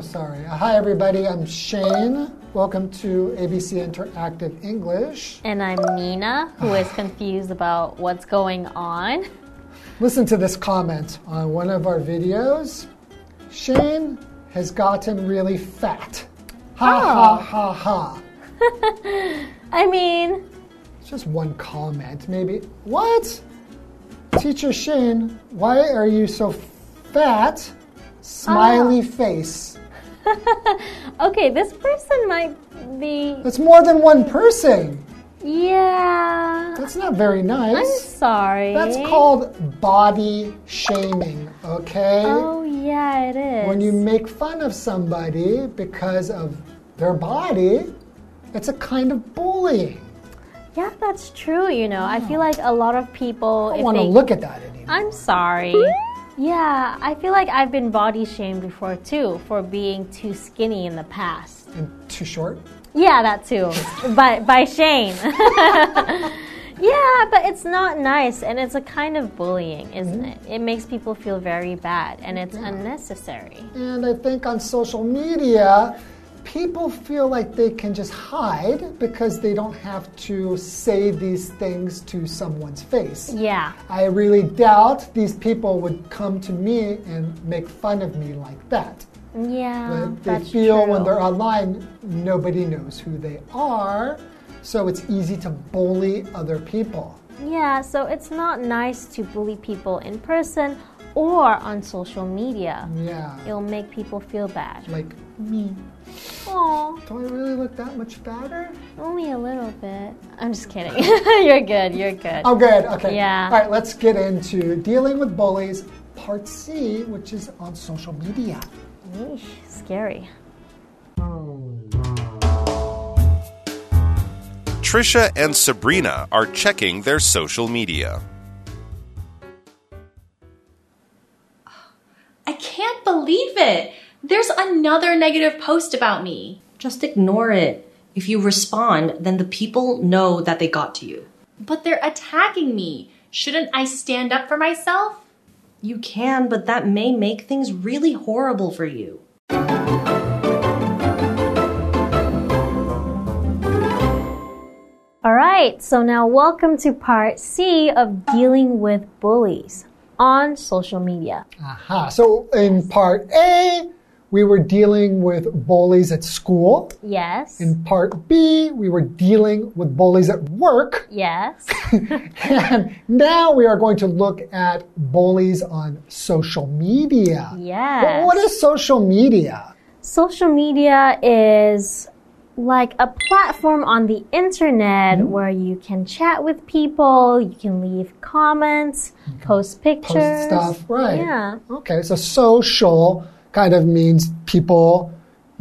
sorry. Uh, Hi, everybody. I'm Shane. Welcome to ABC Interactive English. And I'm Nina, who is confused about what's going on. Listen to this comment on one of our videos. Shane has gotten really fat. Ha ha ha ha. I mean, It's just one comment, maybe. What? Teacher Shane, why are you so fat? Smiley ah. face. okay, this person might be. That's more than one person. Yeah. That's not very nice. I'm sorry. That's called body shaming, okay? Oh, yeah, it is. When you make fun of somebody because of their body, it's a kind of bullying. Yeah, that's true, you know. I feel like a lot of people. I don't want to look at that anymore. I'm sorry. Yeah, I feel like I've been body shamed before too for being too skinny in the past. And too short? Yeah, that too. by by Shane. yeah, but it's not nice and it's a kind of bullying, isn't mm-hmm. it? It makes people feel very bad and it's unnecessary. And I think on social media, people feel like they can just hide because they don't have to say these things to someone's face. Yeah. I really doubt these people would come to me and make fun of me like that. Yeah. But they feel true. when they're online, nobody knows who they are, so it's easy to bully other people. Yeah, so it's not nice to bully people in person or on social media. Yeah. It'll make people feel bad. Like me. Oh, Do I really look that much fatter? only a little bit. I'm just kidding. you're good. You're good. Oh, good. Okay. Yeah. All right, let's get into dealing with bullies, part C, which is on social media. Eesh, scary. Trisha and Sabrina are checking their social media. I can't believe it. There's another negative post about me. Just ignore it. If you respond, then the people know that they got to you. But they're attacking me. Shouldn't I stand up for myself? You can, but that may make things really horrible for you. All right, so now welcome to part C of dealing with bullies on social media. Aha. So in part A, we were dealing with bullies at school. Yes. In part B, we were dealing with bullies at work. yes. And now we are going to look at bullies on social media. Yes. What is social media? Social media is like a platform on the internet Mm-hmm. where you can chat with people, you can leave comments, post pictures. Post stuff, right? Yeah. Okay, so social kind of means people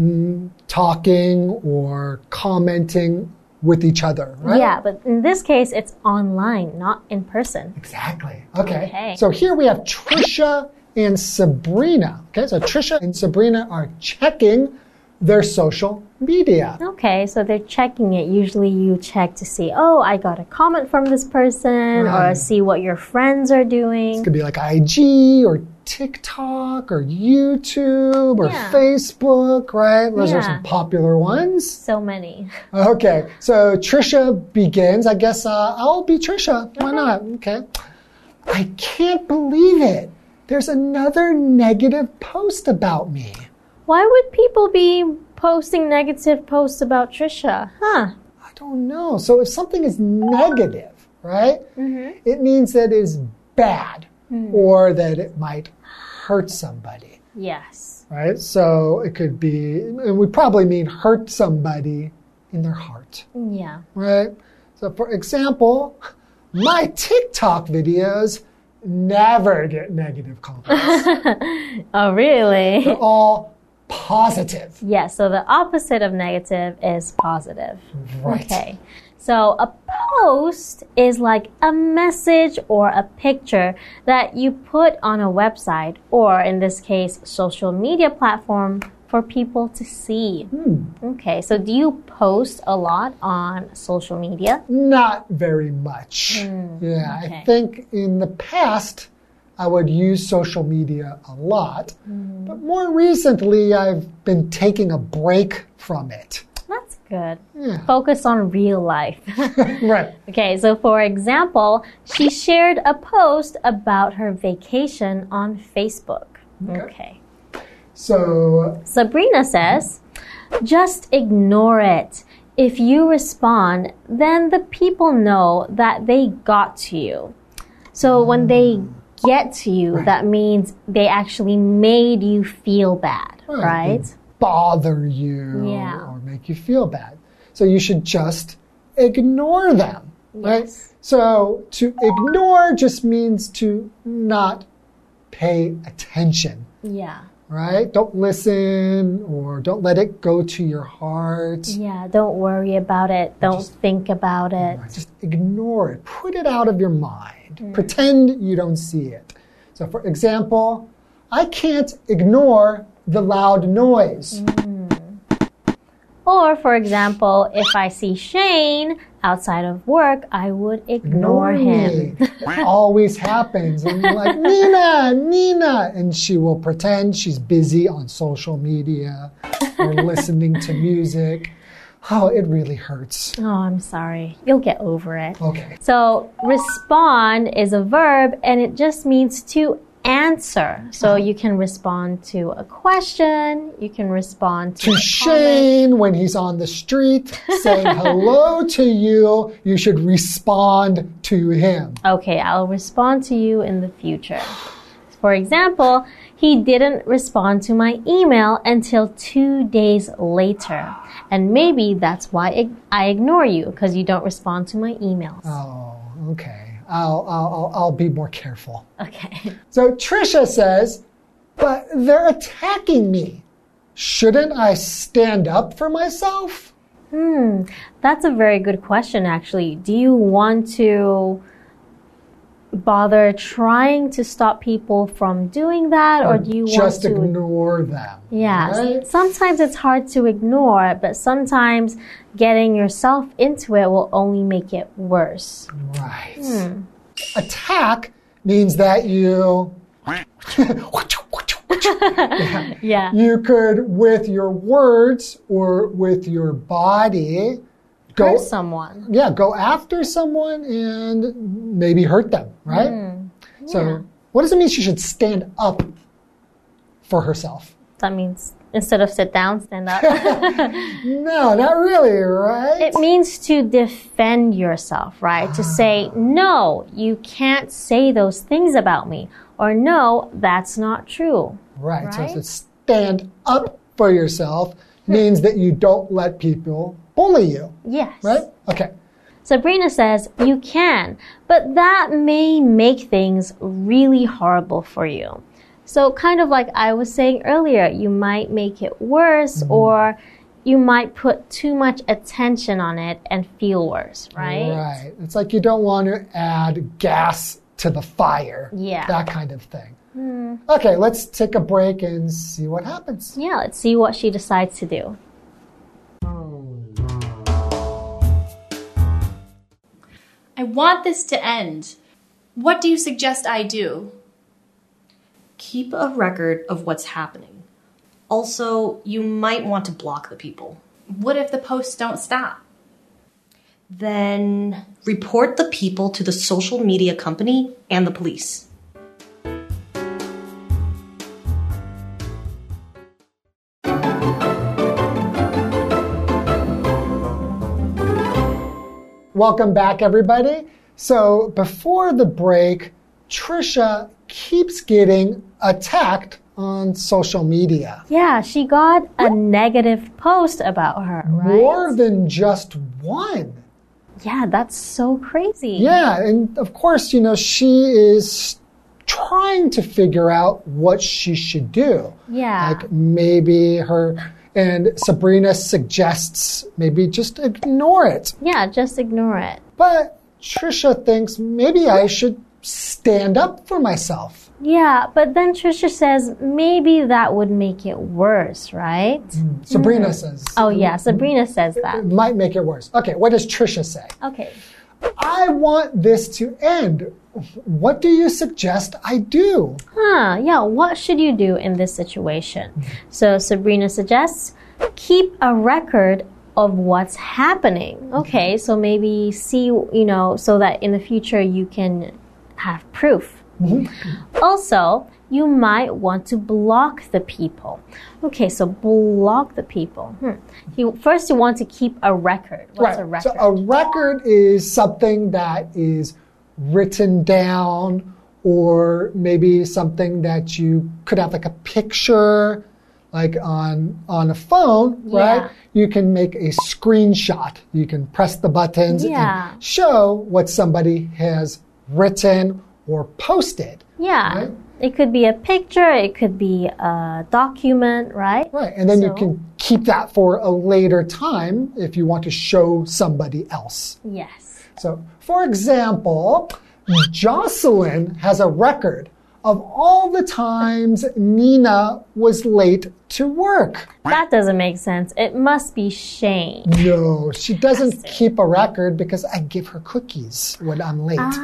mm, talking or commenting with each other, right? Yeah, but in this case, it's online, not in person. Exactly. Okay. Okay. So here we have Trisha and Sabrina. Okay, so Trisha and Sabrina are checking their social media. Okay, so they're checking it. Usually you check to see, oh, I got a comment from this person, or see what your friends are doing. It could be like IG or TikTok or YouTube or Yeah. Facebook, right? Those are some popular ones. So many. Okay, so Trisha begins. I guess uh, I'll be Trisha. Why not? Okay. I can't believe it. There's another negative post about me. Why would people be posting negative posts about Trisha? Huh. I don't know. So if something is negative, right, it means that it is bad Hmm. or that it might hurt somebody, Yes. right? So it could be, and we probably mean hurt somebody in their heart, Yeah. right? So for example, my TikTok videos never get negative comments. Oh, really? They're all positive. Yeah, so the opposite of negative is positive. Right. Okay. So a post is like a message or a picture that you put on a website or in this case social media platform for people to see. Hmm. Okay. So do you post a lot on social media? Not very much. Hmm, yeah, I think in the past I would use social media a lot. Hmm. But more recently, I've been taking a break from it. Good. Yeah. Focus on real life. Right. okay, so for example, she shared a post about her vacation on Facebook. Okay. So, Sabrina says, just ignore it. If you respond, then the people know that they got to you. So when they get to you, that means they actually made you feel bad, right? Bother you Yeah. or make you feel bad. So you should just ignore them, right? So to ignore just means to not pay attention, Yeah. right? Don't listen or don't let it go to your heart. Yeah, don't worry about it. Don't think about it. Just ignore it. Put it out of your mind. Mm. Pretend you don't see it. So, for example, I can't ignore the loud noise. Mm. Or, for example, if I see Shane outside of work, I would ignore him. me. Always happens. And you're like, Nina, Nina. And she will pretend she's busy on social media or listening to music. Oh, it really hurts. Oh, I'm sorry. You'll get over it. Okay. So, respond is a verb and it just means to answer. So, uh-huh. you can respond to a question, you can respond to, To comment. Shane, when he's on the street saying hello to you, you should respond to him. Okay, I'll respond to you in the future. For example, he didn't respond to my email until two days later. And maybe that's why I ignore you, because you don't respond to my emails. Oh, okay. I'll, I'll, I'll, be more careful. Okay. So Trisha says, but they're attacking me. Shouldn't I stand up for myself? Hmm, that's a very good question, actually. Do you want to bother trying to stop people from doing that, or, do you just want to ignore them? Yeah, right? sometimes it's hard to ignore, but sometimes getting yourself into it will only make it worse. Right. Hmm. Attack means that you. Yeah. You could, with your words or with your body, go Hurt someone. yeah, go after someone and maybe hurt them, right? Hmm. So, what does it mean she should stand up for herself? That means instead of sit down, stand up. No, not really, right? it means to defend yourself, right? To say, no, you can't say those things about me. Or no, that's not true. right. So, to stand up for yourself means that you don't let people bully you, Yes. right? Okay. Sabrina says, you can, but that may make things really horrible for you. So, kind of like I was saying earlier, you might make it worse mm-hmm. or you might put too much attention on it and feel worse, right? Right. It's like you don't want to add gas to the fire. Yeah. That kind of thing. Hmm. Okay, let's take a break and see what happens. Yeah, let's see what she decides to do. I want this to end. What do you suggest I do? Keep a record of what's happening. Also, you might want to block the people. What if the posts don't stop? Then report the people to the social media company and the police. Welcome back, everybody. So, before the break, Trisha keeps getting attacked on social media. Yeah, she got a negative post about her, right? More than just one. Yeah, that's so crazy. Yeah, and of course, you know, she is trying to figure out what she should do. Yeah. Like maybe her, and Sabrina suggests maybe just ignore it. Yeah, just ignore it. But Trisha thinks maybe I should stand up for myself. Yeah, but then Trisha says maybe that would make it worse, right? Mm, Sabrina mm-hmm. says Oh, yeah, Sabrina says that. it might make it worse. Okay, what does Trisha say? Okay. I want this to end. What do you suggest I do? Huh, yeah, what should you do in this situation? So Sabrina suggests keep a record of what's happening. Okay, so maybe see, you know, so that in the future you can have proof. Also, you might want to block the people. Okay, so block the people. Hmm. You, first, you want to keep a record. What's a record? So a record is something that is written down or maybe something that you could have like a picture like on on a phone, Yeah. right? You can make a screenshot. You can press the buttons Yeah. and show what somebody has written or posted. yeah. Right. It could be a picture, it could be a document, right? Right. And then you can keep that for a later time if you want to show somebody else. Yes. So, for example, Jocelyn has a record of all the times Nina was late to work. That doesn't make sense. It must be Shane. No, she doesn't keep a record because I give her cookies when I'm late. Ah,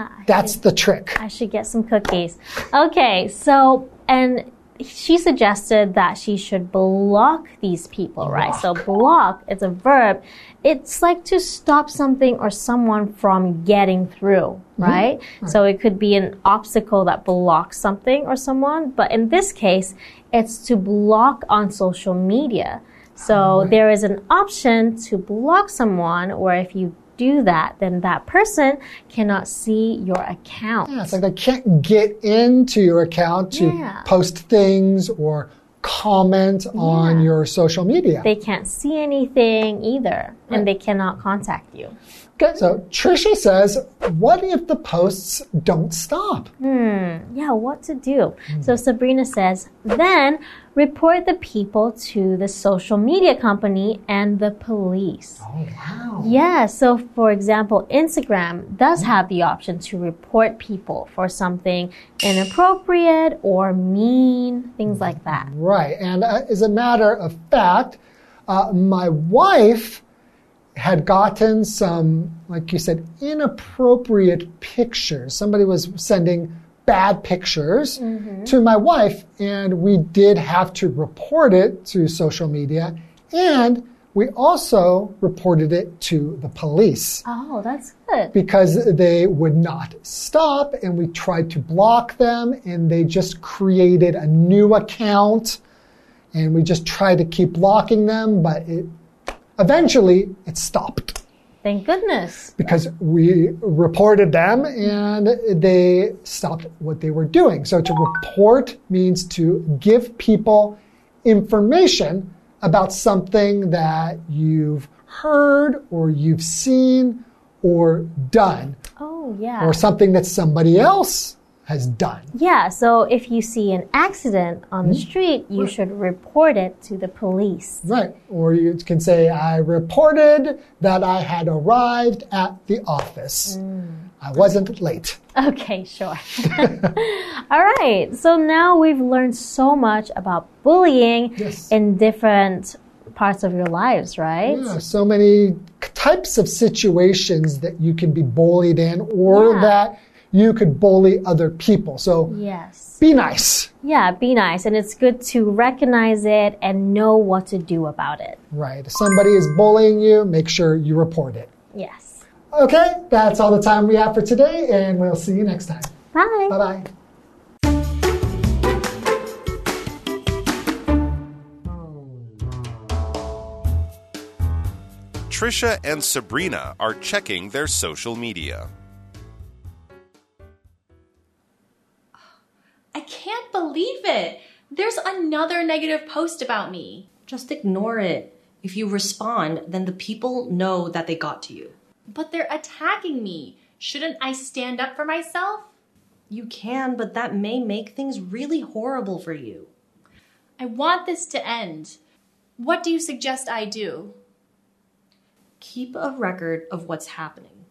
Ah, That's the trick. I should get some cookies. Okay, so, and she suggested that she should block these people, right? So, block, it's a verb. It's like to stop something or someone from getting through, mm-hmm. right? So, it could be an obstacle that blocks something or someone, but in this case, it's to block on social media. So, ah. there is an option to block someone, or if you do that, then that person cannot see your account. Yeah, it's like they can't get into your account to Yeah. post things or comment on Yeah. your social media. They can't see anything either, and they cannot contact you. Okay, so Trisha says, what if the posts don't stop? Hmm. Yeah, what to do? So Sabrina says, then report the people to the social media company and the police. Oh, wow. Yeah, so for example, Instagram does have the option to report people for something inappropriate or mean, things like that. Right. And uh, as a matter of fact, uh, my wife had gotten some, like you said, inappropriate pictures. Somebody was sending bad pictures mm-hmm. to my wife, and we did have to report it to social media. And we also reported it to the police Oh, that's good. because they would not stop and we tried to block them and they just created a new account and we just tried to keep blocking them but it eventually it stopped Thank goodness. because we reported them and they stopped what they were doing so to report means to give people information about something that you've heard or you've seen or done Oh, yeah. or something that somebody else has done. Yeah, so if you see an accident on the hmm. street, you should report it to the police. Right. Or you can say, I reported that I had arrived at the office. Hmm. I wasn't late. Okay, sure. All right, so now we've learned so much about bullying Yes. in different parts of your lives, right? Yeah, so many types of situations that you can be bullied in or Yeah. that you could bully other people. So Yes. be nice. Yeah, be nice, and it's good to recognize it and know what to do about it. Right. If somebody is bullying you, make sure you report it. Yes. Okay, that's all the time we have for today, and we'll see you next time. Bye. Bye bye. Trisha and Sabrina are checking their social media. Believe it. There's another negative post about me. Just ignore it. If you respond, then the people know that they got to you. But they're attacking me. Shouldn't I stand up for myself? You can, but that may make things really horrible for you. I want this to end. What do you suggest I do? Keep a record of what's happening.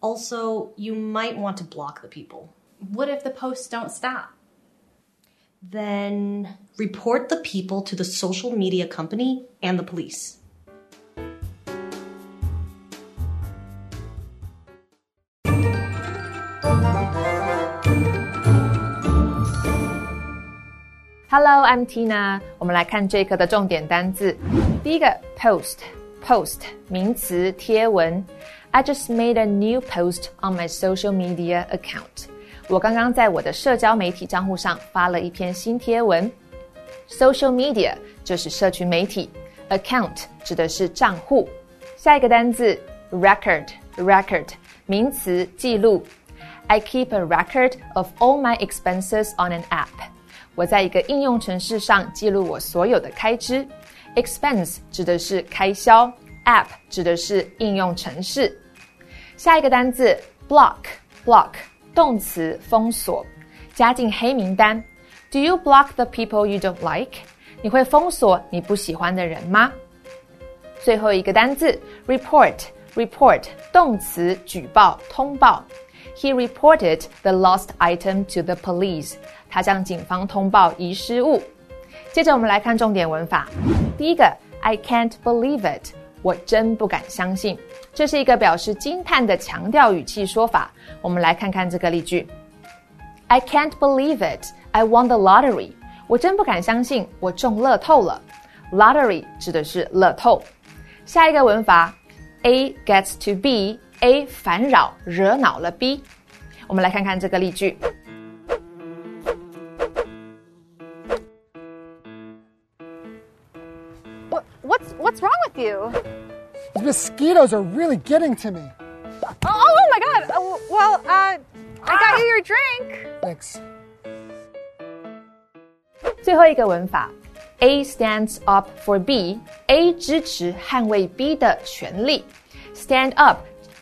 Also, you might want to block the people. What if the posts don't stop? Then report the people to the social media company and the police. Hello, I'm Tina。我们来看这一课的重点单字。第一个，post，post 名词，贴文。I just made a new post on my social media account. 我刚刚在我的社交媒体账户上发了一篇新贴文。Social media 就是社群媒体，account 指的是账户。下一个单字 record，record 名词，记录。I keep a record of all my expenses on an app。我在一个应用程式上记录我所有的开支。Expense 指的是开销，App 指的是应用程式。下一个单字 block，block 动词，封锁，加进黑名单。Do you block the people you don't like？你会封锁你不喜欢的人吗？最后一个单字 report，report 动词，举报，通报。He reported the lost item to the police。他向警方通报遗失物。接着我们来看重点文法。第一个，I can't believe it，我真不敢相信。这是一个表示惊叹的强调语气说法。我们来看看这个例句：I can't believe it, I won the lottery。我真不敢相信，我中乐透了。Lottery 指的是乐透。下一个文法，A gets to B，A 烦扰惹恼了 B。我们来看看这个例句。What, what's what's wrong with you? These mosquitoes are really getting to me. Oh, oh my God! Uh, well, uh, I got you your drink. Thanks. 最后一个文法，A stands up for B，A 支持捍卫 B 的权利。Stand up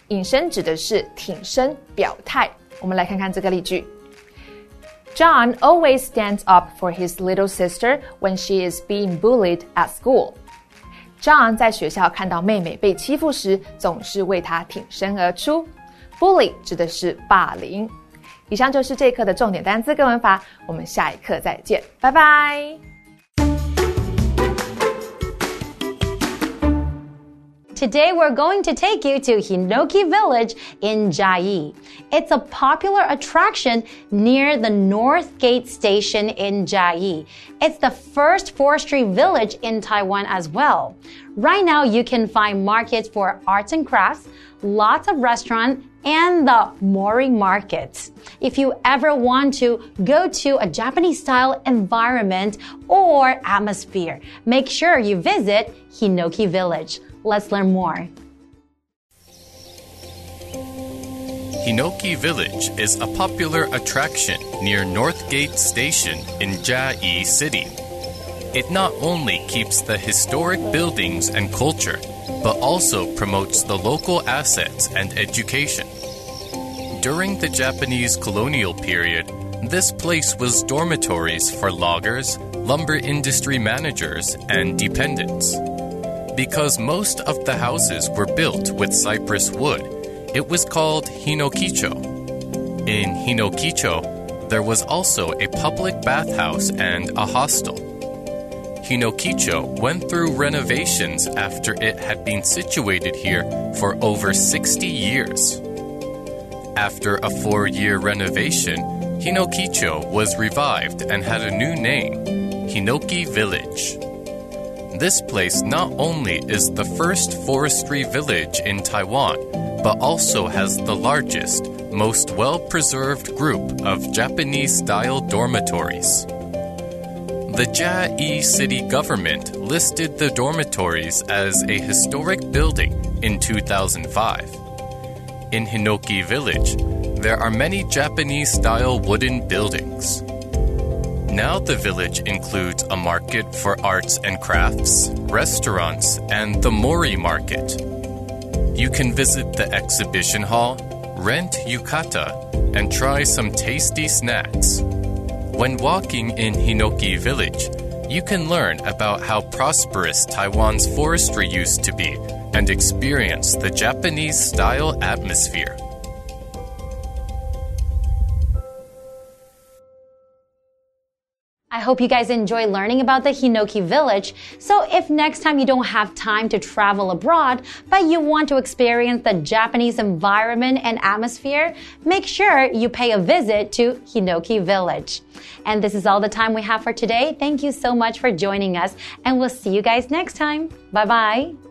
引申指的是挺身表态。我们来看看这个例句。John always stands up for his little sister when she is being bullied at school. John 在学校看到妹妹被欺负时，总是为她挺身而出。Bully 指的是霸凌。以上就是这一课的重点单词跟文法，我们下一课再见，拜拜。Today we're going to take you to Hinoki Village in Chiayi. It's a popular attraction near the North Gate Station in Chiayi. It's the first forestry village in Taiwan as well. Right now you can find markets for arts and crafts, lots of restaurants, and the Mori markets. If you ever want to go to a Japanese style environment or atmosphere, make sure you visit Hinoki Village. Let's learn more. Hinoki Village is a popular attraction near Northgate Station in Chiayi City. It not only keeps the historic buildings and culture, but also promotes the local assets and education. During the Japanese colonial period, this place was dormitories for loggers, lumber industry managers, and dependents. Because most of the houses were built with cypress wood, it was called Hinokicho. In Hinokicho, there was also a public bathhouse and a hostel. Hinokicho went through renovations after it had been situated here for over 60 years. After a four year renovation, Hinokicho was revived and had a new name Hinoki Village. This place not only is the first forestry village in Taiwan, but also has the largest, most well preserved group of Japanese style dormitories. The Chiayi city government listed the dormitories as a historic building in 2005. In Hinoki Village, there are many Japanese style wooden buildings. Now the village includes a market for arts and crafts, restaurants, and the Mori market. You can visit the exhibition hall, rent yukata, and try some tasty snacks. When walking in Hinoki Village, you can learn about how prosperous Taiwan's forestry used to be and experience the Japanese style atmosphere. Hope you guys enjoy learning about the Hinoki village. So if next time you don't have time to travel abroad, but you want to experience the Japanese environment and atmosphere, make sure you pay a visit to Hinoki village. And this is all the time we have for today. Thank you so much for joining us, and we'll see you guys next time. Bye bye.